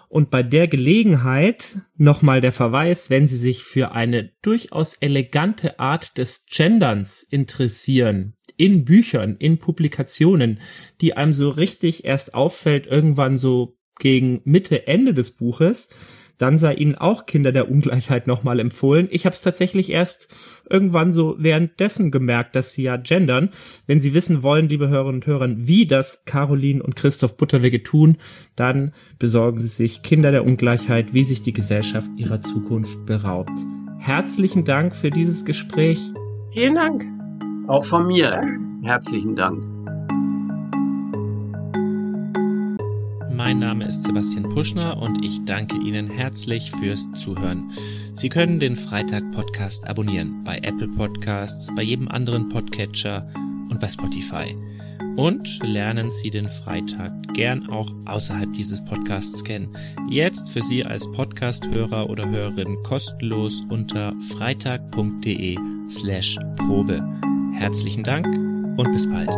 Und bei der Gelegenheit nochmal der Verweis, wenn Sie sich für eine durchaus elegante Art des Genderns interessieren, in Büchern, in Publikationen, die einem so richtig erst auffällt, irgendwann so gegen Mitte, Ende des Buches, dann sei Ihnen auch Kinder der Ungleichheit nochmal empfohlen. Ich habe es tatsächlich erst irgendwann so währenddessen gemerkt, dass sie ja gendern. Wenn Sie wissen wollen, liebe Hörerinnen und Hörer, wie das Caroline und Christoph Butterwege tun, dann besorgen Sie sich Kinder der Ungleichheit, wie sich die Gesellschaft ihrer Zukunft beraubt. Herzlichen Dank für dieses Gespräch. Vielen Dank. Auch von mir herzlichen Dank. Mein Name ist Sebastian Puschner und ich danke Ihnen herzlich fürs Zuhören. Sie können den Freitag-Podcast abonnieren bei Apple Podcasts, bei jedem anderen Podcatcher und bei Spotify. Und lernen Sie den Freitag gern auch außerhalb dieses Podcasts kennen. Jetzt für Sie als Podcast-Hörer oder Hörerin kostenlos unter freitag.de slash Probe. Herzlichen Dank und bis bald.